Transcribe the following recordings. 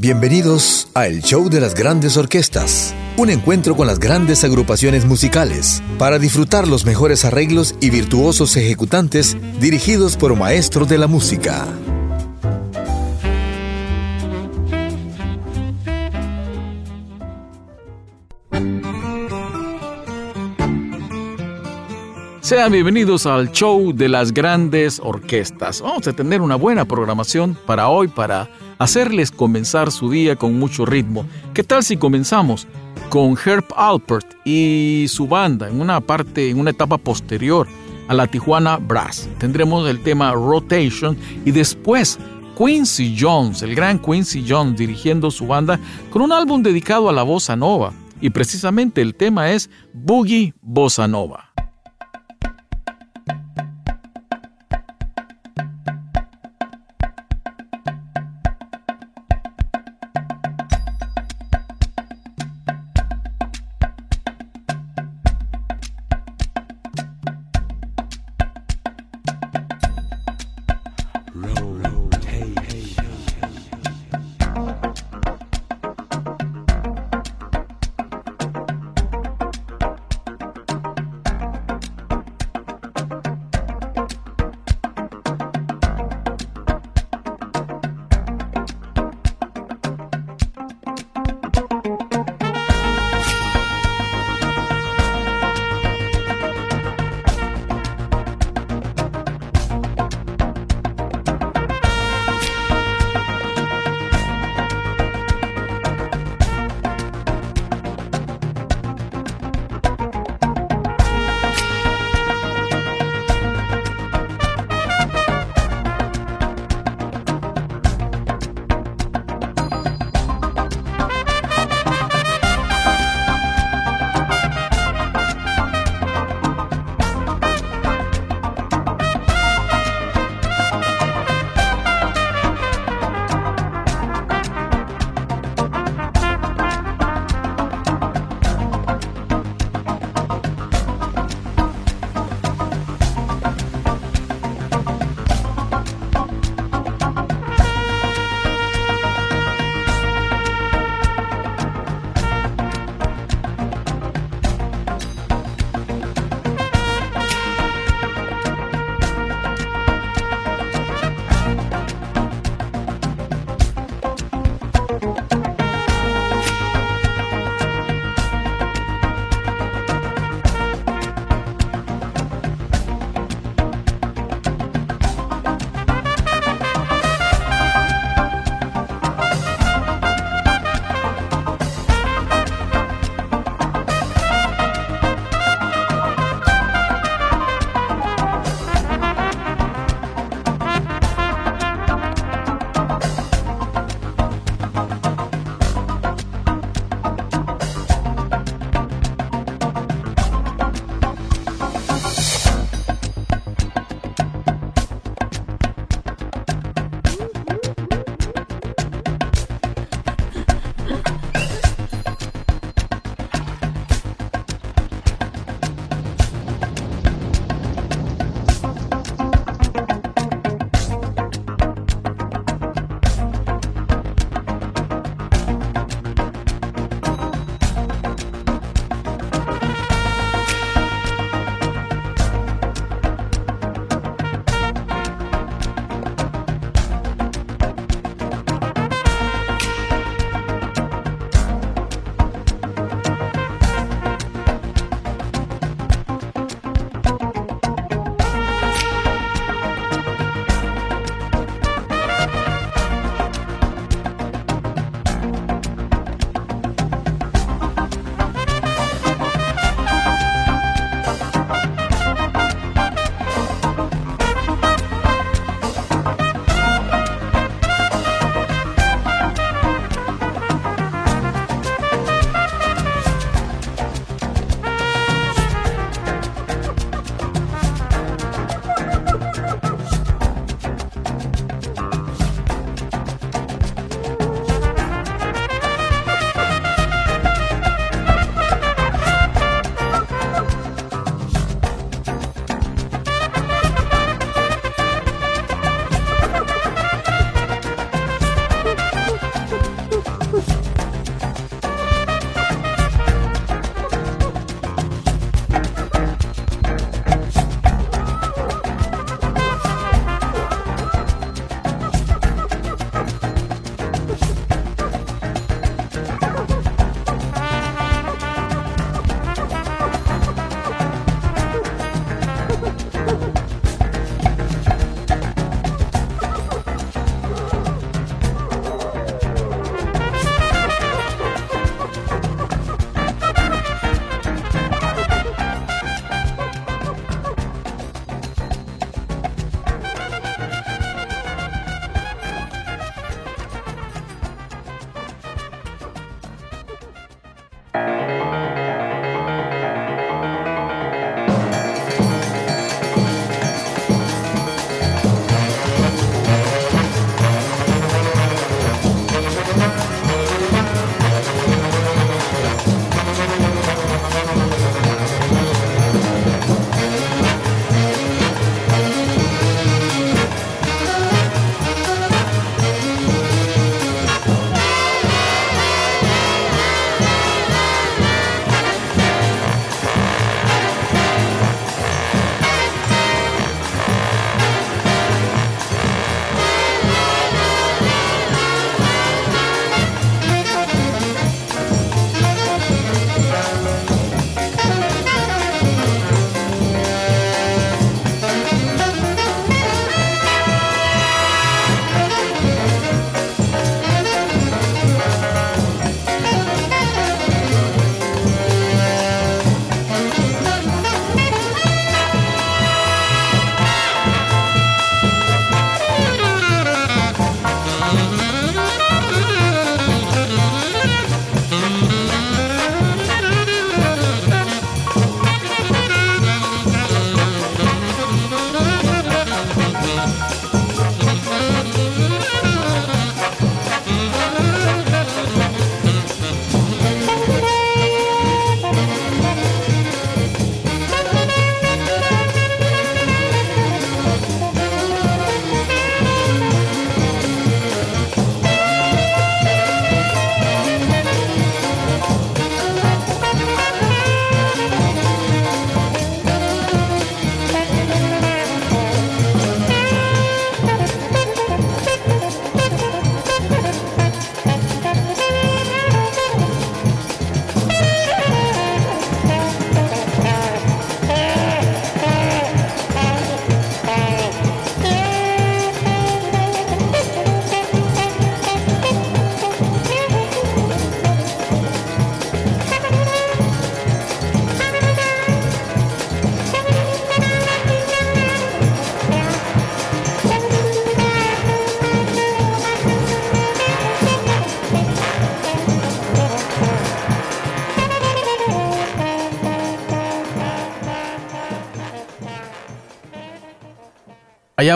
Bienvenidos a El Show de las Grandes Orquestas, un encuentro con las grandes agrupaciones musicales para disfrutar los mejores arreglos y virtuosos ejecutantes dirigidos por maestros de la música. Sean bienvenidos al show de las grandes orquestas. Vamos a tener una buena programación para hoy, para hacerles comenzar su día con mucho ritmo. ¿Qué tal si comenzamos con Herb Alpert y su banda en una parte, en una etapa posterior a la Tijuana Brass? Tendremos el tema Rotation y después Quincy Jones, el gran Quincy Jones dirigiendo su banda con un álbum dedicado a la bossa nova. Y precisamente el tema es Boogie Bossa Nova.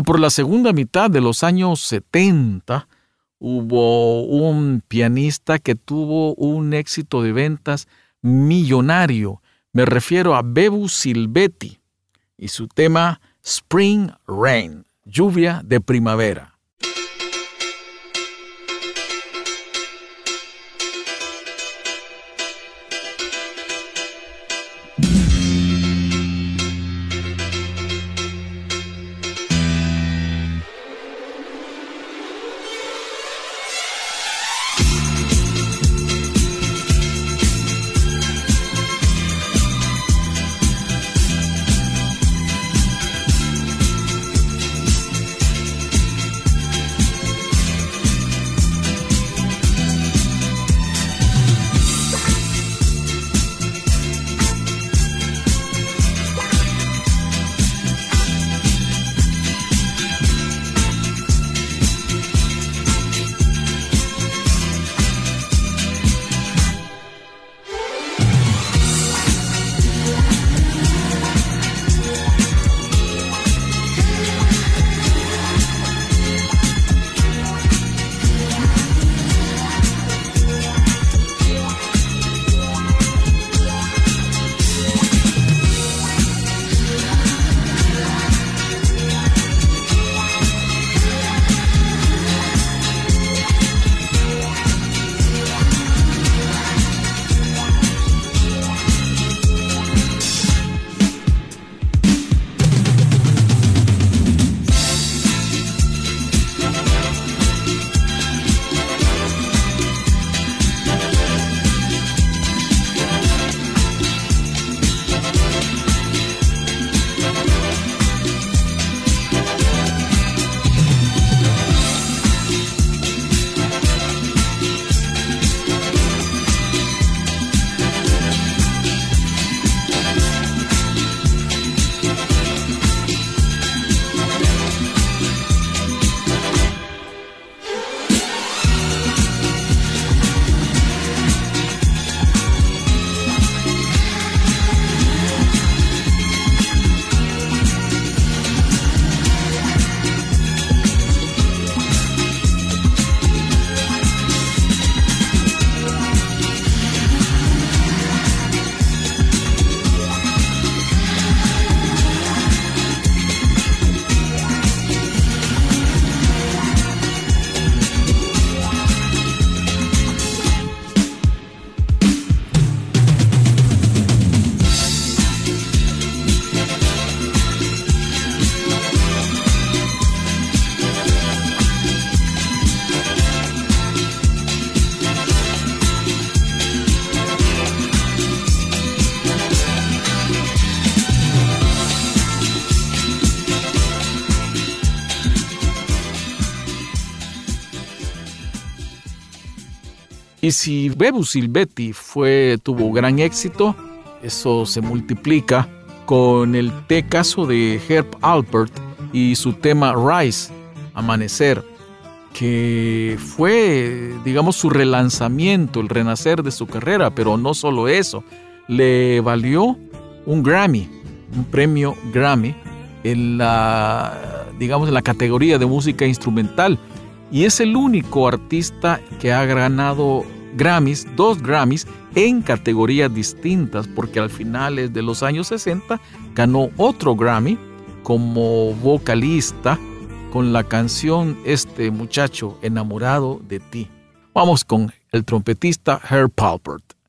Por la segunda mitad de los años 70 hubo un pianista que tuvo un éxito de ventas millonario. Me refiero a Bebu Silvetti y su tema Spring Rain, lluvia de primavera. Si Bebu Silvetti tuvo gran éxito, eso se multiplica con el caso de Herb Alpert y su tema Rise, Amanecer, que fue, digamos, su relanzamiento, el renacer de su carrera, pero no solo eso, le valió un Grammy, un premio Grammy en la, digamos, en la categoría de música instrumental. Y es el único artista que ha ganado Grammys, dos Grammys en categorías distintas, porque al finales de los años 60 ganó otro Grammy como vocalista con la canción Este muchacho enamorado de ti. Vamos con el trompetista Herb Palpert.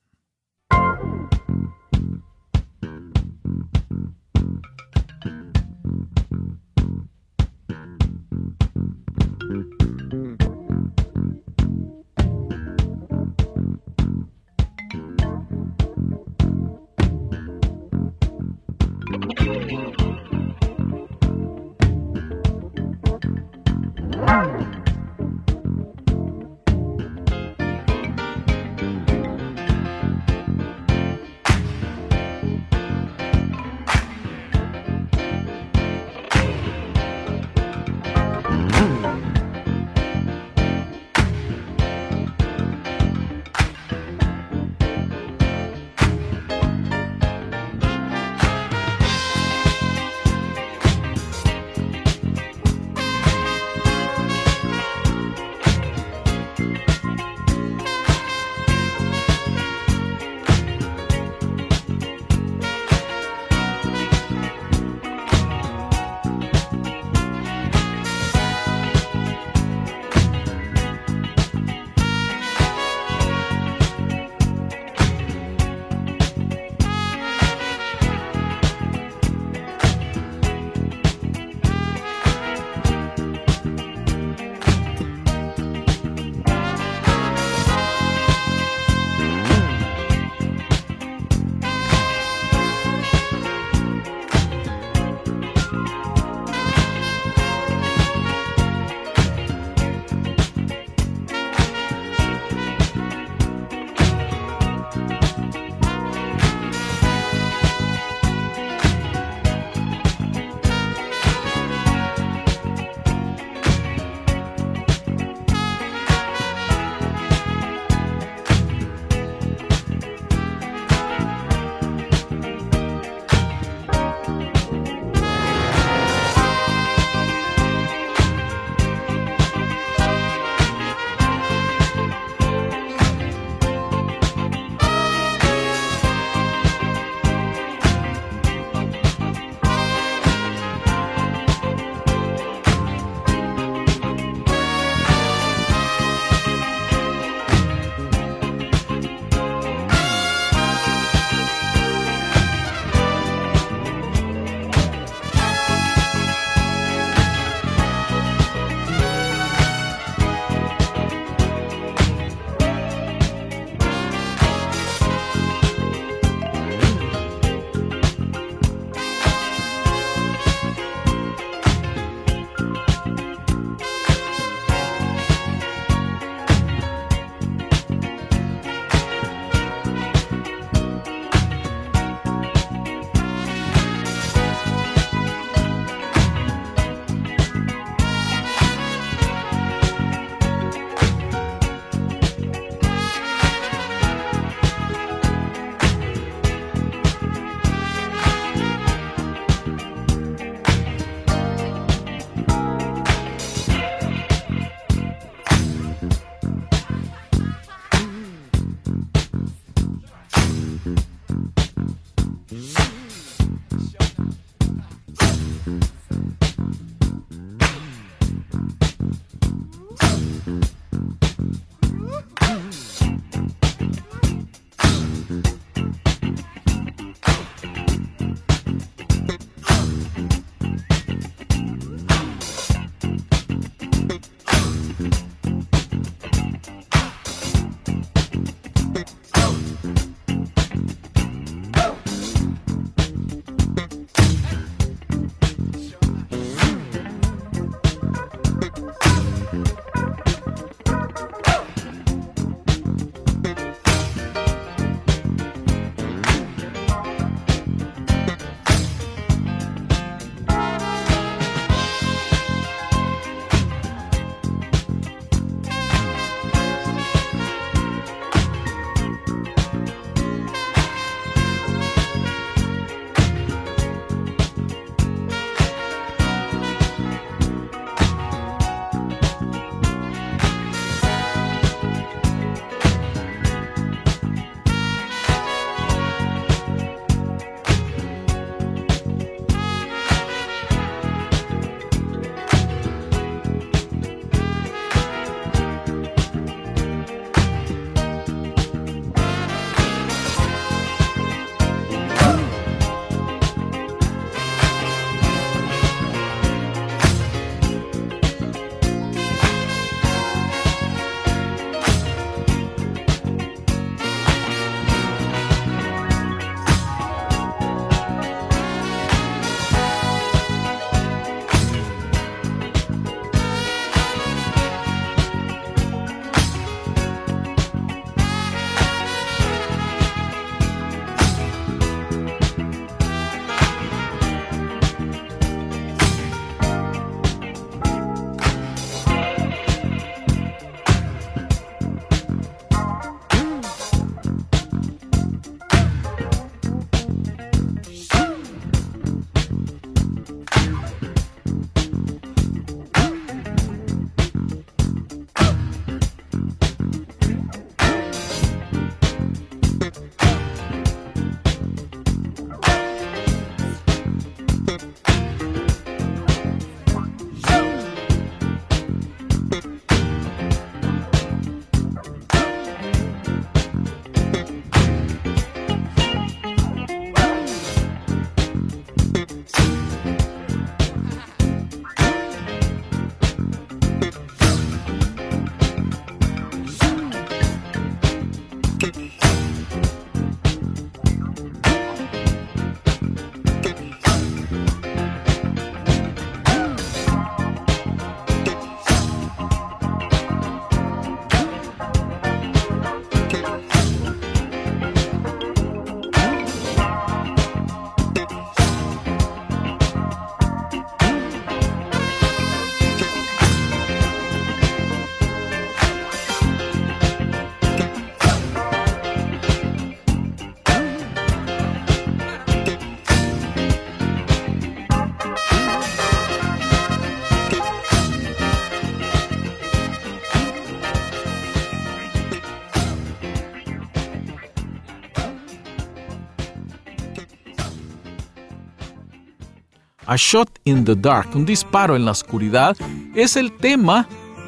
A Shot in the Dark, un disparo en la oscuridad, es el tema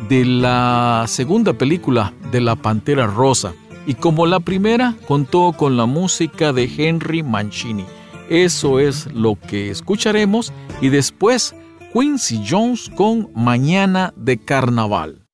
de la segunda película de La Pantera Rosa y como la primera contó con la música de Henry Mancini. Eso es lo que escucharemos y después Quincy Jones con Mañana de Carnaval.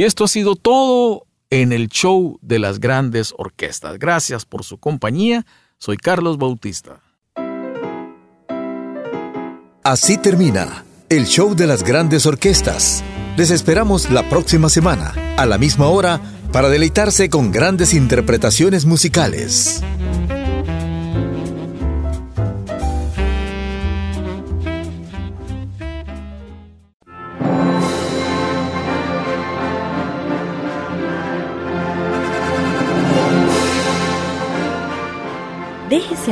Y esto ha sido todo en el show de las grandes orquestas. Gracias por su compañía. Soy Carlos Bautista. Así termina el show de las grandes orquestas. Les esperamos la próxima semana, a la misma hora, para deleitarse con grandes interpretaciones musicales.